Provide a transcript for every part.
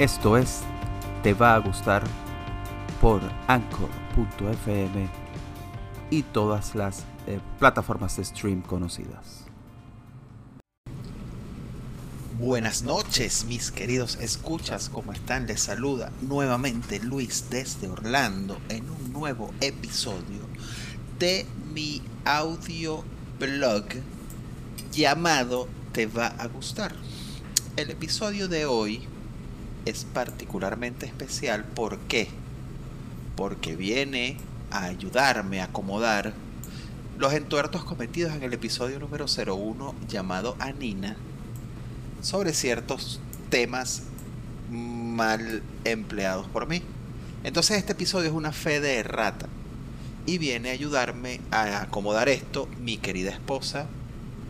Esto es Te va a gustar por anchor.fm y todas las eh, plataformas de stream conocidas. Buenas noches, mis queridos escuchas, ¿cómo están? Les saluda nuevamente Luis desde Orlando en un nuevo episodio de mi audio blog llamado Te va a gustar. El episodio de hoy es particularmente especial. ¿Por qué? Porque viene a ayudarme a acomodar los entuertos cometidos en el episodio número 01 llamado Anina sobre ciertos temas mal empleados por mí. Entonces este episodio es una fe de errata y viene a ayudarme a acomodar esto mi querida esposa,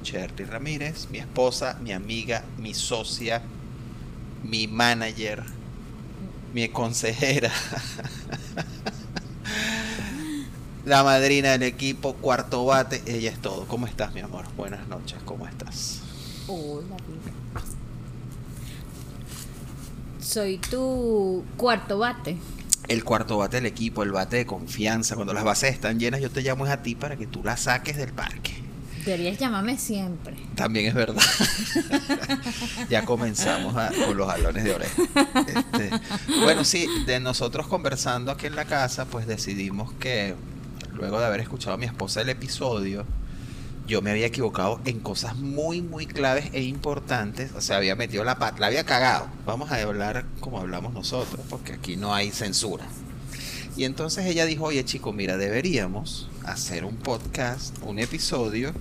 Cherry Ramírez, mi esposa, mi amiga, mi socia, mi manager, mi consejera, la madrina del equipo, cuarto bate, ella es todo. ¿Cómo estás, mi amor? Buenas noches, ¿cómo estás? Hola. Soy tu cuarto bate. El cuarto bate del equipo, el bate de confianza. Cuando las bases están llenas, yo te llamo a ti para que tú las saques del parque. Deberías llamarme siempre. También es verdad. ya comenzamos a- con los jalones de oreja. Este, bueno, sí, de nosotros conversando aquí en la casa, pues decidimos que luego de haber escuchado a mi esposa el episodio, yo me había equivocado en cosas muy, muy claves e importantes. O sea, había metido la pata, la había cagado. Vamos a hablar como hablamos nosotros, porque aquí no hay censura. Y entonces ella dijo, oye chico, mira, deberíamos hacer un podcast, un episodio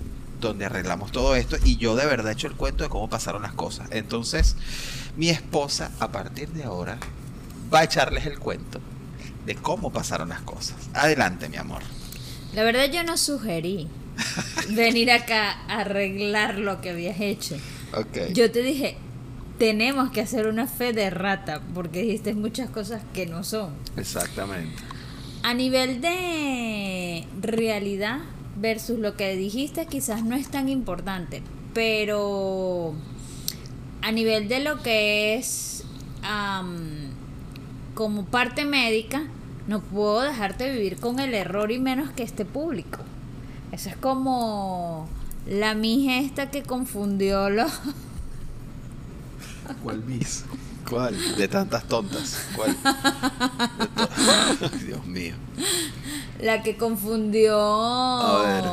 donde arreglamos todo esto y yo de verdad he hecho el cuento de cómo pasaron las cosas. Entonces, mi esposa a partir de ahora va a echarles el cuento de cómo pasaron las cosas. Adelante, mi amor. La verdad yo no sugerí venir acá a arreglar lo que habías hecho. Ok. Yo te dije, tenemos que hacer una fe de rata, porque dijiste muchas cosas que no son. Exactamente. A nivel de realidad versus lo que dijiste, quizás no es tan importante, pero a nivel de lo que es am, como parte médica, no puedo dejarte vivir con el error y menos que esté público. Eso es como la mija esta que confundió los... ¿Cuál bis? ¿Cuál? De tantas tontas. ¿Cuál? To- Dios mío. La que confundió... A ver.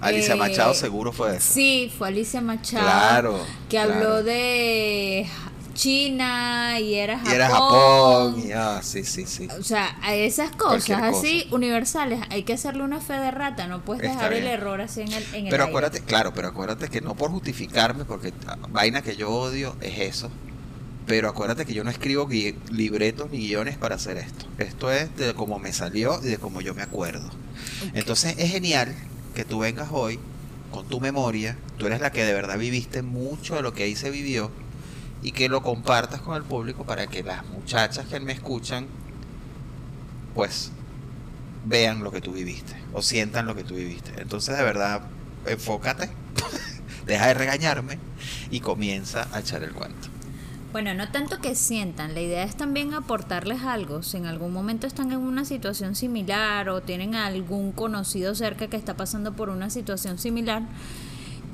Alicia eh, Machado seguro fue eso. Sí, fue Alicia Machado. Claro, Que claro. habló de China y era Japón. Y era Japón. Y, ah, sí, sí, sí. O sea, a esas cosas cosa. así universales hay que hacerle una fe de rata. No puedes Está dejar el error así en el, en el Pero aire. acuérdate, claro, pero acuérdate que no por justificarme, porque vaina que yo odio es eso. Pero acuérdate que yo no escribo libretos ni guiones para hacer esto. Esto es de cómo me salió y de cómo yo me acuerdo. Entonces es genial que tú vengas hoy con tu memoria. Tú eres la que de verdad viviste mucho de lo que ahí se vivió y que lo compartas con el público para que las muchachas que me escuchan, pues vean lo que tú viviste o sientan lo que tú viviste. Entonces, de verdad, enfócate, deja de regañarme y comienza a echar el cuento. Bueno, no tanto que sientan, la idea es también aportarles algo. Si en algún momento están en una situación similar o tienen algún conocido cerca que está pasando por una situación similar,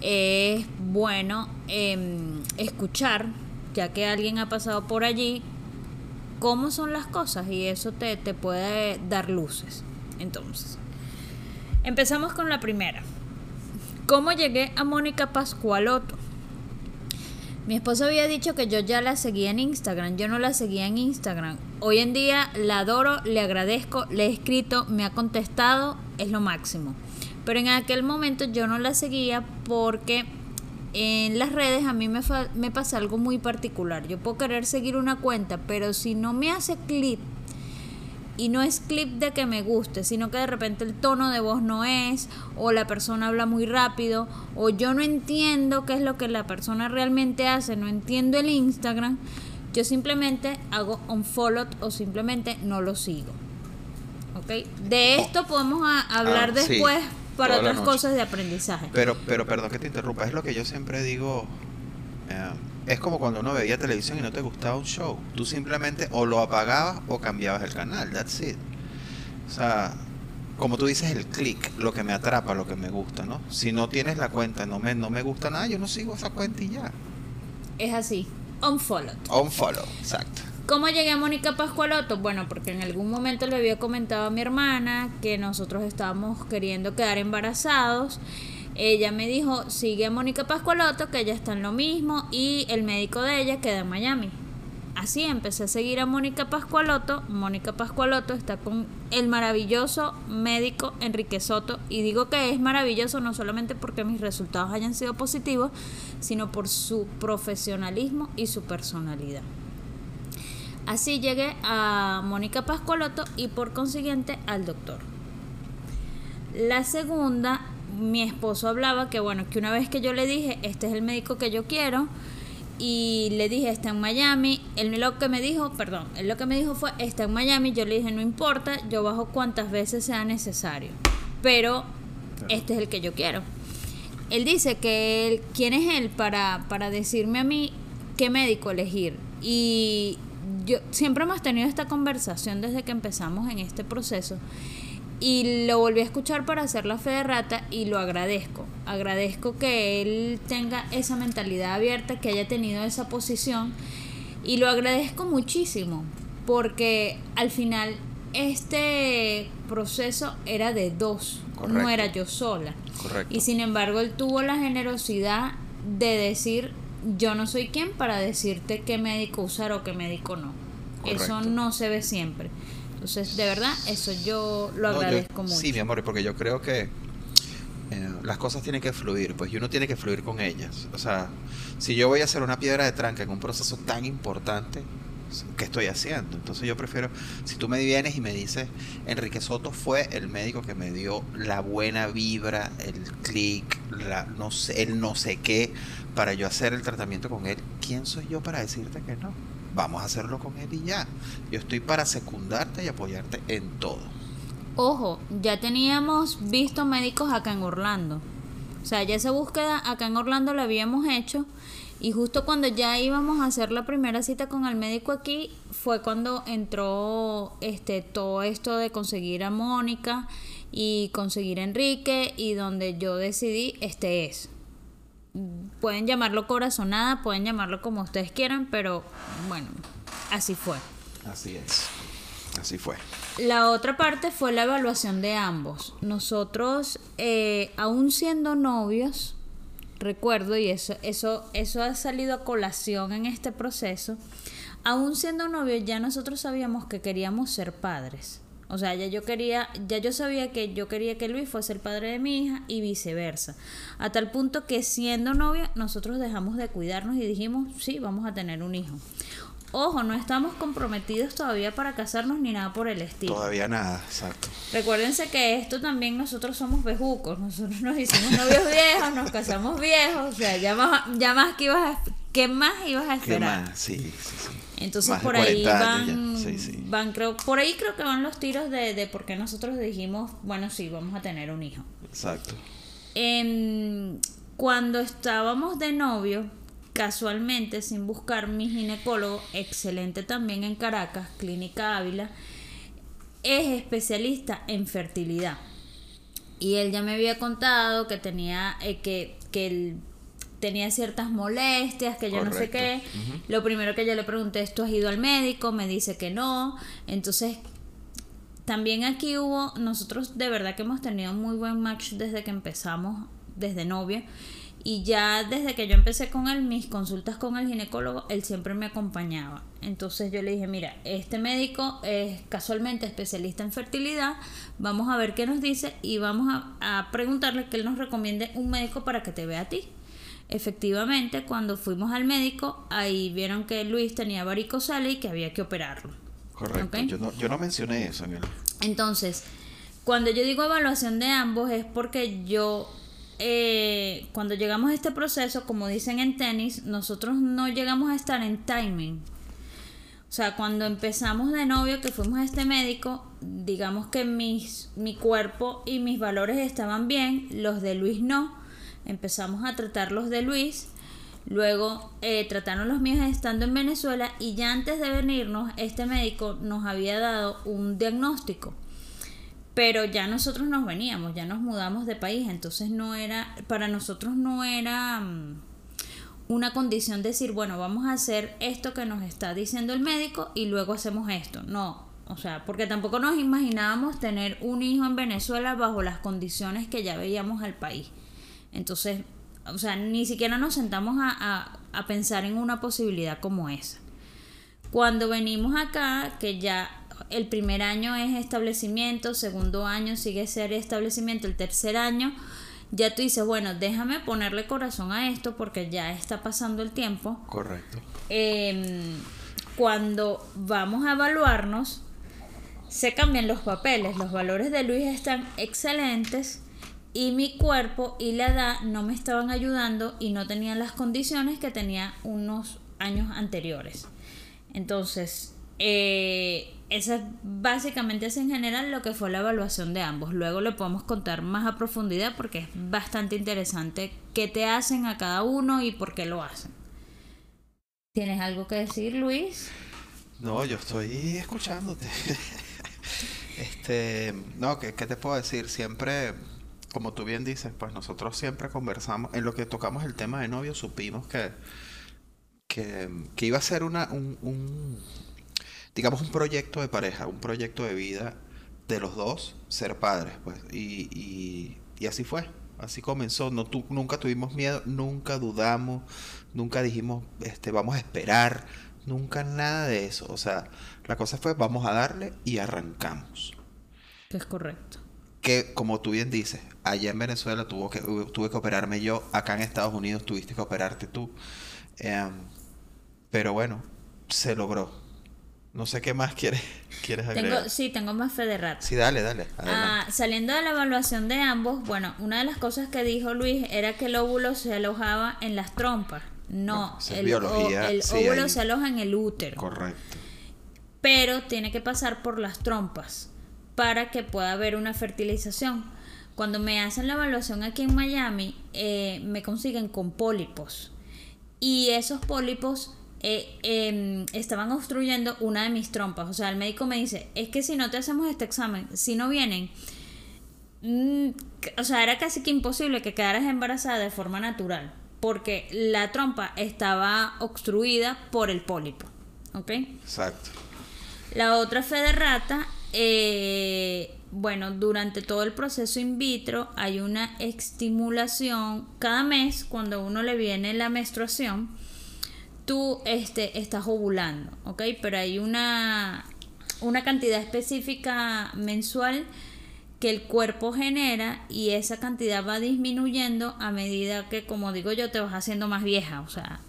es bueno em, escuchar, ya que alguien ha pasado por allí, cómo son las cosas y eso te, te puede dar luces. Entonces, empezamos con la primera. ¿Cómo llegué a Mónica Pascualoto? Mi esposo había dicho que yo ya la seguía en Instagram, yo no la seguía en Instagram. Hoy en día la adoro, le agradezco, le he escrito, me ha contestado, es lo máximo. Pero en aquel momento yo no la seguía porque en las redes a mí me, pasa algo muy particular. Yo puedo querer seguir una cuenta, pero si no me hace clip y no es clip de que me guste, sino que de repente el tono de voz no es, o la persona habla muy rápido, o yo no entiendo qué es lo que la persona realmente hace, no entiendo el Instagram, yo simplemente hago un follow o simplemente no lo sigo. ¿Ok? De esto podemos a- hablar Ah, sí, después para otras cosas de aprendizaje. Pero, pero perdón que te interrumpa, es lo que yo siempre digo eh, es como cuando uno veía televisión y no te gustaba un show. Tú simplemente o lo apagabas o cambiabas el canal. That's it. O sea, como tú dices, el click, lo que me atrapa, lo que me gusta, ¿no? Si no tienes la cuenta, no me, no me gusta nada, yo no sigo esa cuenta y ya. Es así. Unfollow. Unfollow, exacto. ¿Cómo llegué a Mónica Pascualoto? Bueno, porque en algún momento le había comentado a mi hermana que nosotros estábamos queriendo quedar embarazados. Ella me dijo, sigue a Mónica Pascualoto, que ella está en lo mismo, y el médico de ella queda en Miami. Así empecé a seguir a Mónica Pascualoto. Mónica Pascualoto está con el maravilloso médico Enrique Soto. Y digo que es maravilloso no solamente porque mis resultados hayan sido positivos, sino por su profesionalismo y su personalidad. Así llegué a Mónica Pascualoto y por consiguiente al doctor. La segunda, mi esposo hablaba que bueno, que una vez que yo le dije, este es el médico que yo quiero, y le dije, está en Miami. Él lo que me dijo, perdón, él lo que me dijo fue, está en Miami. Yo le dije, no importa, yo bajo cuantas veces sea necesario. Pero este es el que yo quiero. Él dice que él, quién es él para, para decirme a mí qué médico elegir. Y yo siempre hemos tenido esta conversación desde que empezamos en este proceso y lo volví a escuchar para hacer la fe de rata y lo agradezco. Agradezco que él tenga esa mentalidad abierta, que haya tenido esa posición y lo agradezco muchísimo porque al final este proceso era de dos, no era yo sola. Y sin embargo él tuvo la generosidad de decir yo no soy quien para decirte qué médico usar o qué médico no. Eso no se ve siempre. Entonces, de verdad, eso yo lo agradezco mucho. Sí, mi amor, porque yo creo que eh, las cosas tienen que fluir, pues y uno tiene que fluir con ellas. O sea, si yo voy a hacer una piedra de tranca en un proceso tan importante, ¿qué estoy haciendo? Entonces yo prefiero, si tú me vienes y me dices, Enrique Soto fue el médico que me dio la buena vibra, el clic, la, no sé, el no sé qué, para yo hacer el tratamiento con él, ¿quién soy yo para decirte que no? Vamos a hacerlo con él y ya. Yo estoy para secundarte y apoyarte en todo. Ojo, ya teníamos visto médicos acá en Orlando. O sea, ya esa búsqueda acá en Orlando la habíamos hecho y justo cuando ya íbamos a hacer la primera cita con el médico aquí fue cuando entró este todo esto de conseguir a Mónica y conseguir a Enrique y donde yo decidí este es pueden llamarlo corazonada, pueden llamarlo como ustedes quieran, pero bueno, así fue. Así es, así fue. La otra parte fue la evaluación de ambos. Nosotros, eh, aún siendo novios, recuerdo, y eso, eso, eso ha salido a colación en este proceso, aún siendo novios ya nosotros sabíamos que queríamos ser padres. O sea, ya yo quería, ya yo sabía que yo quería que Luis fuese el padre de mi hija y viceversa. A tal punto que siendo novia, nosotros dejamos de cuidarnos y dijimos, sí, vamos a tener un hijo. Ojo, no estamos comprometidos todavía para casarnos ni nada por el estilo. Todavía nada, exacto. Recuérdense que esto también nosotros somos bejucos. Nosotros nos hicimos novios viejos, nos casamos viejos. O sea, ya más, ya más que ibas a, ¿qué más ibas a esperar? ¿Qué más? Sí, sí, sí. Entonces por ahí van, van creo, por ahí creo que van los tiros de, de por qué nosotros dijimos, bueno, sí, vamos a tener un hijo. Exacto. Em, cuando estábamos de novio, casualmente, sin buscar mi ginecólogo, excelente también en Caracas, Clínica Ávila, es especialista en fertilidad. Y él ya me había contado que tenía, eh, que, que el tenía ciertas molestias, que yo no sé qué. Lo primero que yo le pregunté es, ¿tú has ido al médico? Me dice que no. Entonces, también aquí hubo, nosotros de verdad que hemos tenido muy buen match desde que empezamos, desde novia. Y ya desde que yo empecé con él, mis consultas con el ginecólogo, él siempre me acompañaba. Entonces yo le dije, mira, este médico es casualmente especialista en fertilidad, vamos a ver qué nos dice y vamos a, a preguntarle que él nos recomiende un médico para que te vea a ti. Efectivamente, cuando fuimos al médico, ahí vieron que Luis tenía varicocele y que había que operarlo. Correcto. Yo, no, yo no mencioné eso en Entonces, cuando yo digo evaluación de ambos es porque yo, eh, cuando llegamos a este proceso, como dicen en tenis, nosotros no llegamos a estar en timing. O sea, cuando empezamos de novio, que fuimos a este médico, digamos que mis, mi cuerpo y mis valores estaban bien, los de Luis no empezamos a tratar los de Luis. Luego eh, trataron los míos estando en Venezuela y ya antes de venirnos, este médico nos había dado un diagnóstico. Pero ya nosotros nos veníamos, ya nos mudamos de país, entonces no era, para nosotros no era mm, una condición decir, bueno, vamos a hacer esto que nos está diciendo el médico y luego hacemos esto. No, o sea, porque tampoco nos imaginábamos tener un hijo en Venezuela bajo las condiciones que ya veíamos al país. Entonces, o sea, ni siquiera nos sentamos a, a, pensar en una posibilidad como esa. Cuando venimos acá, que ya el primer año es establecimiento, segundo año sigue ser establecimiento, el tercer año ya tú dices, bueno, déjame ponerle corazón a esto porque ya está pasando el tiempo. Correcto. Em, cuando vamos a evaluarnos, se cambian los papeles, los valores de Luis están excelentes y mi cuerpo y la edad no me estaban ayudando y no tenía las condiciones que tenía unos años anteriores. Entonces, eh, eso es básicamente es en general lo que fue la evaluación de ambos. Luego le podemos contar más a profundidad porque es bastante interesante qué te hacen a cada uno y por qué lo hacen. ¿Tienes algo que decir, Luis? No, yo estoy escuchándote. este, no, ¿qué, ¿qué te puedo decir? Siempre, como tú bien dices, pues nosotros siempre conversamos, en lo que tocamos el tema de novio, supimos que, que, que iba a ser una, un, un, digamos, un proyecto de pareja, un proyecto de vida de los dos, ser padres, pues. Y, y, y así fue, así comenzó. No, tu, nunca tuvimos miedo, nunca dudamos, nunca dijimos, este, vamos a esperar, nunca nada de eso. O sea, la cosa fue, vamos a darle y arrancamos. Es correcto. Que, como tú bien dices, allá en Venezuela tuvo que, tuve que operarme yo, acá en Estados Unidos tuviste que operarte tú. Eh, pero bueno, se logró no sé qué más quieres, quieres agregar. Tengo, sí, tengo más fe de rato. Sí, dale, dale. Ah, saliendo de la evaluación de ambos, bueno, una de las cosas que dijo Luis era que el óvulo se alojaba en las trompas. No, No, el, biología, o- el sí, óvulo se aloja en el útero. Correcto. pero tiene que pasar por las trompas para que pueda haber una fertilización. Cuando me hacen la evaluación aquí en Miami, eh, me consiguen con pólipos. Y esos pólipos eh, em, estaban obstruyendo una de mis trompas. O sea, el médico me dice, es que si no te hacemos este examen, si no vienen, mm, o sea, era casi que imposible que quedaras embarazada de forma natural. Porque la trompa estaba obstruida por el pólipo. ¿Ok? Exacto. La otra fe de rata, eh, bueno, durante todo el proceso in vitro hay una estimulación. Cada mes, cuando uno le viene la menstruación, tú este, estás ovulando, ¿ok? Pero hay una, una cantidad específica mensual que el cuerpo genera y esa cantidad va disminuyendo a medida que, como digo yo, te vas haciendo más vieja, o sea.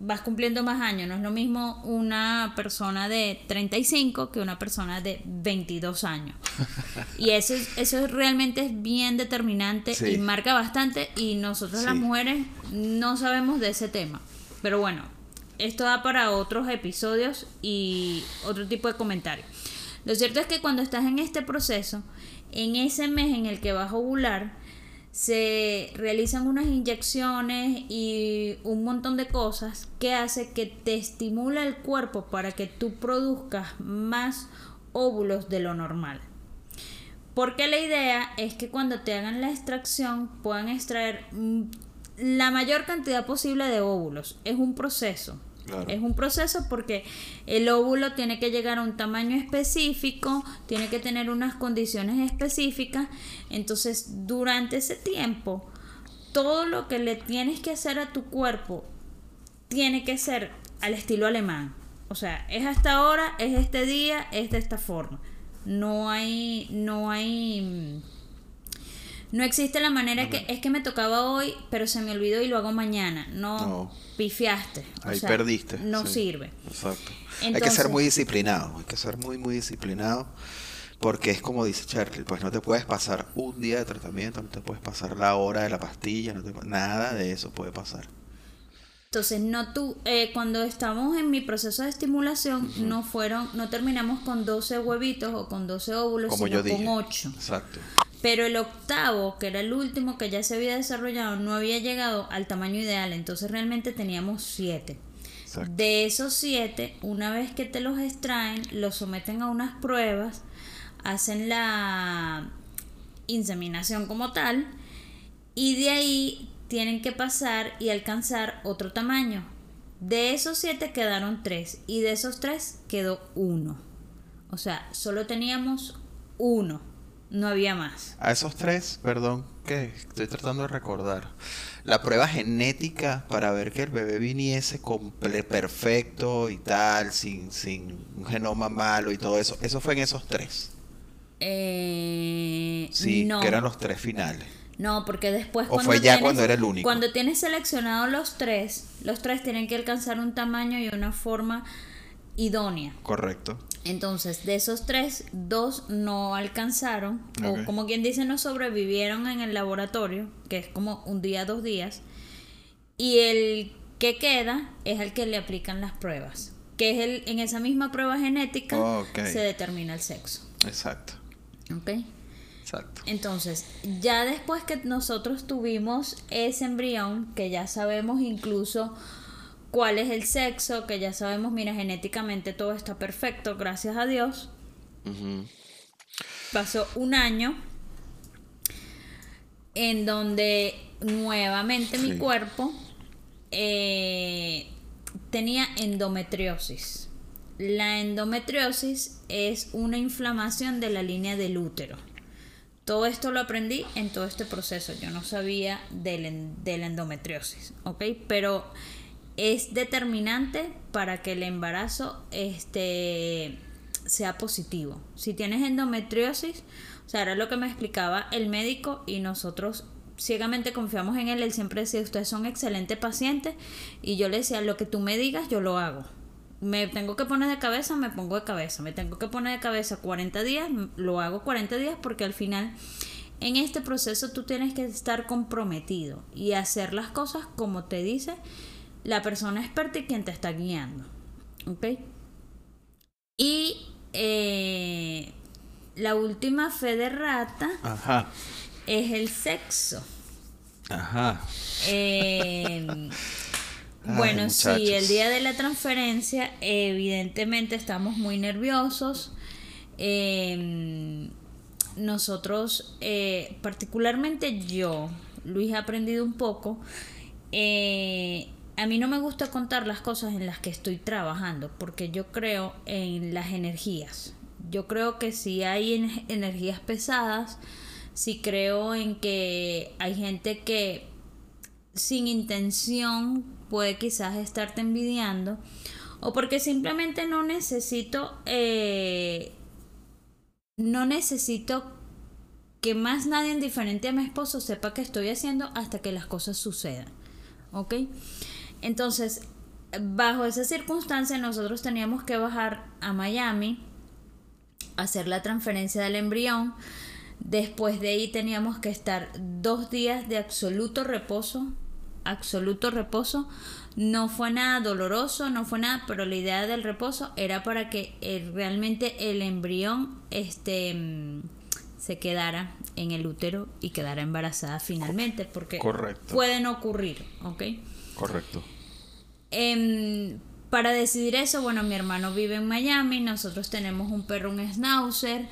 Vas cumpliendo más años. No es lo mismo una persona de 35 que una persona de 22 años. Y eso, es- eso es- realmente es bien determinante Sí. y marca bastante. Y nosotros las mujeres no sabemos de ese tema. Pero bueno, esto da para otros episodios y otro tipo de comentarios. Lo cierto es que cuando estás en este proceso, en ese mes en el que vas a ovular, se realizan unas inyecciones y un montón de cosas que hace que te estimula el cuerpo para que tú produzcas más óvulos de lo normal. Porque la idea es que cuando te hagan la extracción puedan extraer mm, la mayor cantidad posible de óvulos. Es un proceso. Es un proceso porque el óvulo tiene que llegar a un tamaño específico, tiene que tener unas condiciones específicas. Entonces, durante ese tiempo, todo lo que le tienes que hacer a tu cuerpo tiene que ser al estilo alemán. O sea, es hasta ahora, es este día, es de esta forma. No hay, no hay, mm, no existe la manera que es que me tocaba hoy, pero se me olvidó y lo hago mañana. No, No. pifiaste. O Ahí sea, perdiste. No sí. sirve. Exacto. hay que Entonces- ser muy disciplinado, hay que ser muy, muy disciplinado. Porque es como dice Cherkil, pues no te puedes pasar un día de tratamiento, no te puedes pasar la hora de la pastilla, no te nada de eso puede pasar. Entonces, no tú, eh, cuando estamos en mi proceso de estimulación, no fueron, no terminamos con 12 huevitos o con 12 óvulos, Como sino yo dije. con 8. Exacto. Pero el octavo, que era el último que ya se había desarrollado, no había llegado al tamaño ideal. Entonces realmente teníamos siete. De esos siete, una vez que te los extraen, los someten a unas pruebas, hacen la inseminación como tal, y de ahí tienen que pasar y alcanzar otro tamaño. De esos siete quedaron tres, y de esos tres quedó uno. O sea, solo teníamos uno, no había más. A esos tres, perdón, que estoy tratando de recordar la prueba genética para ver que el bebé viniese perfecto y tal, sin, sin un genoma malo y todo eso. Eso fue en esos tres. Eh, sí, que eran los tres finales. No, porque después o fue ya cuando era el único. Cuando tienes seleccionados los tres, los tres tienen que alcanzar un tamaño y una forma idónea. Correcto. Entonces, de esos tres, dos no alcanzaron, o como quien dice, no sobrevivieron en el laboratorio, que es como un día, dos días, y el que queda es el que le aplican las pruebas, que es el, en esa misma prueba genética se determina el sexo. Exacto. ¿Ok? Exacto. Entonces, ya después que nosotros tuvimos ese embrión, que ya sabemos incluso cuál es el sexo, que ya sabemos, mira, genéticamente todo está perfecto, gracias a Dios. Pasó un año en donde nuevamente mi cuerpo eh, tenía endometriosis. La endometriosis es una inflamación de la línea del útero. Todo esto lo aprendí en todo este proceso. Yo no sabía de la endometriosis, ¿ok? Pero es determinante para que el embarazo este, sea positivo. Si tienes endometriosis, o sea, era lo que me explicaba el médico y nosotros ciegamente confiamos en él. Él siempre decía, ustedes son excelentes pacientes y yo le decía, lo que tú me digas, yo lo hago. Me tengo que poner de cabeza, me pongo de cabeza. Me tengo que poner de cabeza 40 días, lo hago 40 días porque al final en este proceso tú tienes que estar comprometido y hacer las cosas como te dice la persona experta y quien te está guiando. ¿Ok? Y eh, la última fe de rata es el sexo. Ajá. Eh, bueno, sí, el día de la transferencia, evidentemente estamos muy nerviosos. Em, nosotros, eh, particularmente yo, Luis, he aprendido un poco. Eh, a mí no me gusta contar las cosas en las que estoy trabajando porque yo creo en las energías. Yo creo que si hay energías pesadas, si creo en que hay gente que sin intención puede quizás estarte envidiando o porque simplemente no necesito eh, no necesito que más nadie diferente a mi esposo sepa que estoy haciendo hasta que las cosas sucedan. ¿Ok? Entonces, bajo esa circunstancia, nosotros teníamos que bajar a Miami, hacer la transferencia del embrión. Después de ahí teníamos que estar dos días de absoluto reposo, absoluto reposo. No fue nada doloroso, no fue nada, pero la idea del reposo era para que eh, realmente el embrión este, se quedara en el útero y quedara embarazada finalmente, porque pueden ocurrir, ¿ok? Correcto. Em, para decidir eso, bueno, mi hermano vive en Miami, nosotros tenemos un perro, un schnauzer.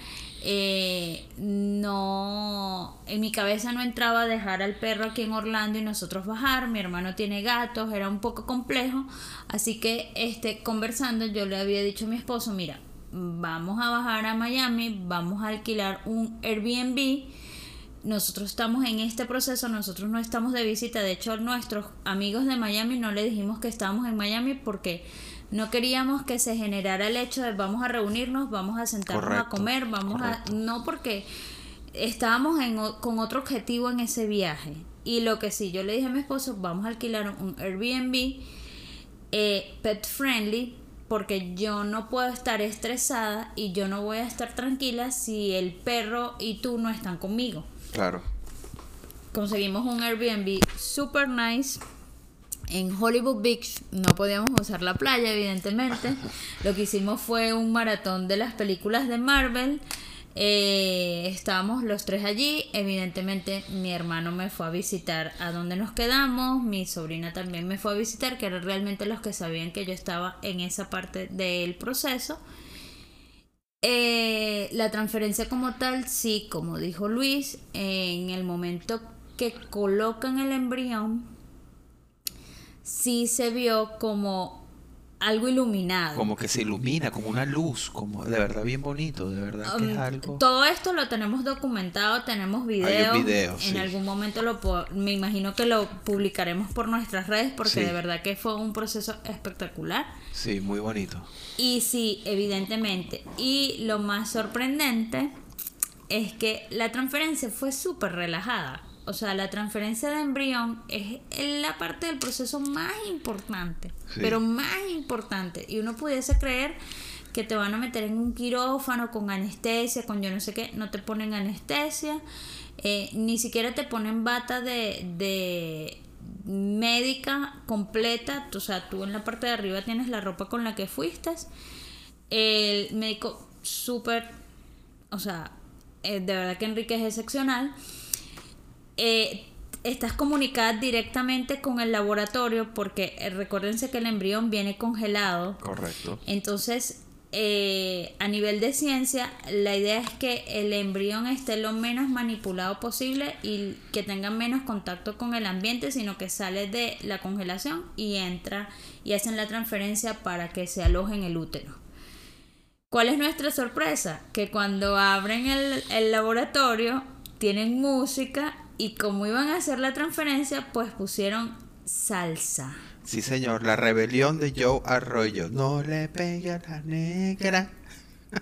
Eh, no, en mi cabeza no entraba dejar al perro aquí en Orlando y nosotros bajar. Mi hermano tiene gatos, era un poco complejo. Así que, este, conversando, yo le había dicho a mi esposo: Mira, vamos a bajar a Miami, vamos a alquilar un Airbnb. Nosotros estamos en este proceso, nosotros no estamos de visita, de hecho nuestros amigos de Miami no le dijimos que estábamos en Miami porque no queríamos que se generara el hecho de vamos a reunirnos, vamos a sentarnos a comer, vamos a... No porque estábamos en, con otro objetivo en ese viaje. Y lo que sí, yo le dije a mi esposo, vamos a alquilar un Airbnb eh, pet friendly porque yo no puedo estar estresada y yo no voy a estar tranquila si el perro y tú no están conmigo. Claro. Conseguimos un Airbnb super nice en Hollywood Beach. No podíamos usar la playa, evidentemente. Lo que hicimos fue un maratón de las películas de Marvel. Eh, estábamos los tres allí. Evidentemente, mi hermano me fue a visitar a donde nos quedamos. Mi sobrina también me fue a visitar, que eran realmente los que sabían que yo estaba en esa parte del proceso. Eh, la transferencia como tal, sí, como dijo Luis, en el momento que colocan el embrión, sí se vio como algo iluminado. Como que se ilumina, como una luz, como de verdad bien bonito, de verdad que es Um, algo. Todo esto lo tenemos documentado, tenemos videos. Hay un video, en sí. algún momento lo me imagino que lo publicaremos por nuestras redes porque Sí. de verdad que fue un proceso espectacular. Sí, muy bonito. Y sí, evidentemente. Y lo más sorprendente es que la transferencia fue súper relajada. O sea, la transferencia de embrión es la parte del proceso más importante, Sí. pero más importante. Y uno pudiese creer que te van a meter en un quirófano con anestesia, con yo no sé qué, no te ponen anestesia, eh, ni siquiera te ponen bata de, de médica completa, o sea, tú en la parte de arriba tienes la ropa con la que fuiste, el médico súper, o sea, eh, de verdad que Enrique es excepcional. Eh, estás comunicada directamente con el laboratorio porque eh, recuérdense que el embrión viene congelado. Correcto. Entonces, eh, a nivel de ciencia, la idea es que el embrión esté lo menos manipulado posible y que tenga menos contacto con el ambiente, sino que sale de la congelación y entra y hacen la transferencia para que se aloje en el útero. ¿Cuál es nuestra sorpresa? Que cuando abren el, el laboratorio tienen música y como iban a hacer la transferencia, pues pusieron salsa. Sí, señor, la rebelión de Joe Arroyo. No le pegue a la negra.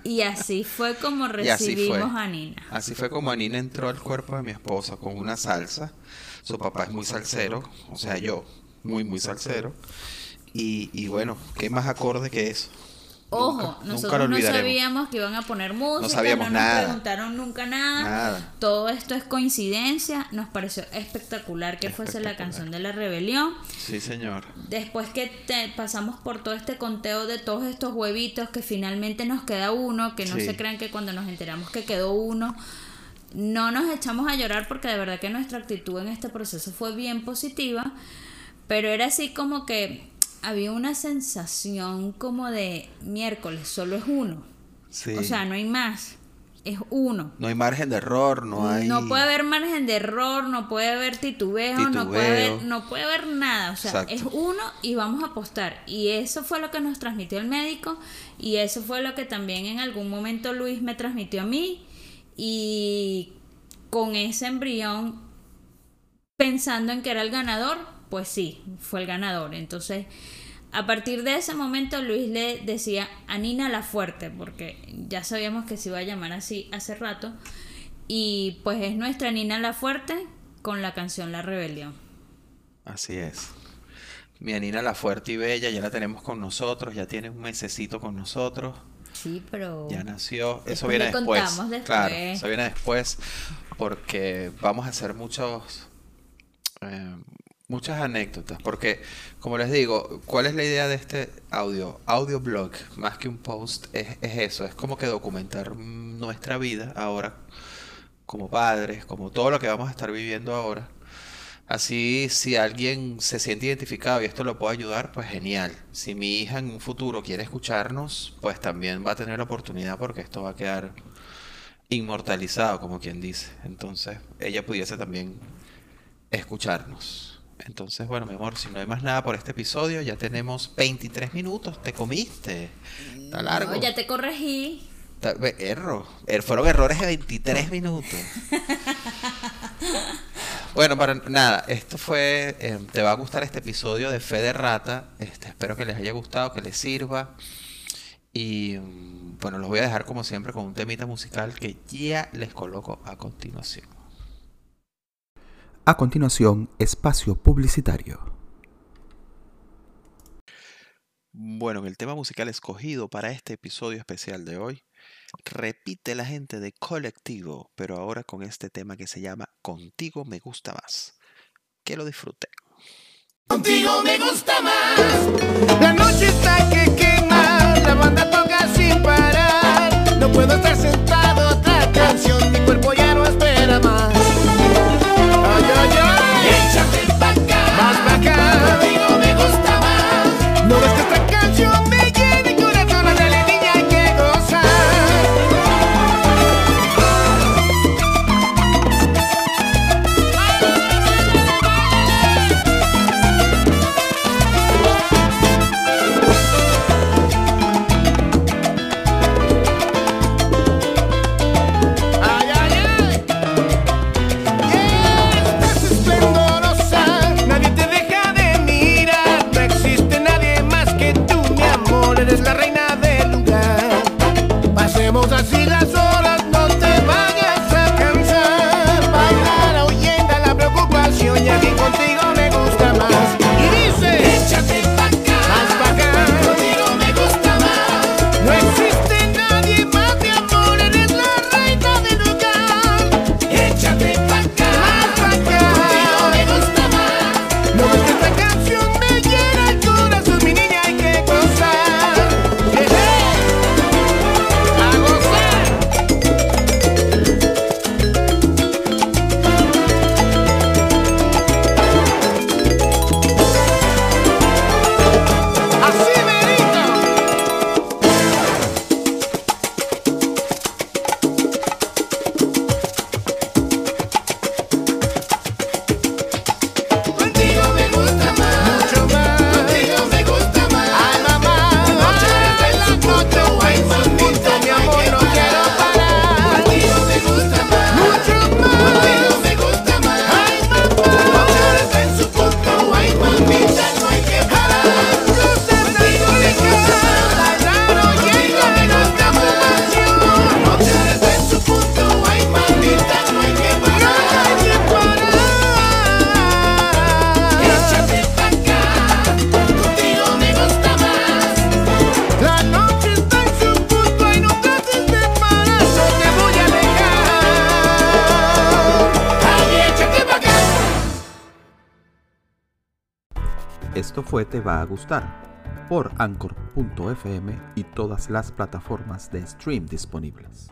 Y así fue como fue. recibimos a Nina. Así fue como Anina entró al cuerpo de mi esposa con una salsa. Su papá es muy salsero, o sea, yo, muy, muy salsero. Y, y bueno, ¿qué más acorde que eso? Ojo, Nunca- nosotros no sabíamos que iban a poner música, sabíamos no nada. nos preguntaron nunca nada. Nada. Todo esto es coincidencia. Nos pareció espectacular que fuese la canción de la rebelión. Sí, señor. Después que te pasamos por todo este conteo de todos estos huevitos, que finalmente nos queda uno, que no Sí. se crean que cuando nos enteramos que quedó uno, no nos echamos a llorar porque de verdad que nuestra actitud en este proceso fue bien positiva, pero era así como que había una sensación como de miércoles, solo es uno. Sí. O sea, no hay más, es uno. no hay margen de error, no hay... No puede haber margen de error, no puede haber titubeo, no puede haber, no puede haber nada. O sea, Exacto. es uno y vamos a apostar. Y eso fue lo que nos transmitió el médico y eso fue lo que también en algún momento Luis me transmitió a mí. Y con ese embrión, pensando en que era el ganador, pues sí, fue el ganador. Entonces, a partir de ese momento Luis le decía a Nina la fuerte, porque ya sabíamos que se iba a llamar así hace rato. Y pues es nuestra Nina la fuerte con la canción La Rebelión. Así es. Mi Anina la fuerte y bella, ya la tenemos con nosotros, ya tiene un mesecito con nosotros, Sí, pero... ya nació. Eso viene después. contamos después. Claro, eso viene después porque vamos a hacer muchos eh, muchas anécdotas, porque como les digo, ¿cuál es la idea de este audio? Audio blog, más que un post, es, es eso, es como que documentar nuestra vida ahora como padres, como todo lo que vamos a estar viviendo ahora. Así, si alguien se siente identificado y esto lo puede ayudar, pues genial. Si mi hija en un futuro quiere escucharnos, pues también va a tener la oportunidad porque esto va a quedar inmortalizado, como quien dice. Entonces, ella pudiese también escucharnos. Entonces, bueno, mi amor, si no hay más nada por este episodio, ya tenemos 23 minutos. ¿Te comiste? Está largo. No, ya te corregí. Ve- Erro. Er- Fueron errores de 23 minutos. Bueno, para nada, esto fue. eh, te va a gustar este episodio de Fe de Rata. Este, espero que les haya gustado, que les sirva. Y mm, bueno, los voy a dejar como siempre con un temita musical que ya les coloco a continuación. A continuación, espacio publicitario. Bueno, en el tema musical escogido para este episodio especial de hoy, repite la gente de Colectivo, pero ahora con este tema que se llama Contigo me gusta más. Que lo disfruten. Contigo me gusta más. La noche está que quema, Te va a gustar por anchor.fm y todas las plataformas de stream disponibles.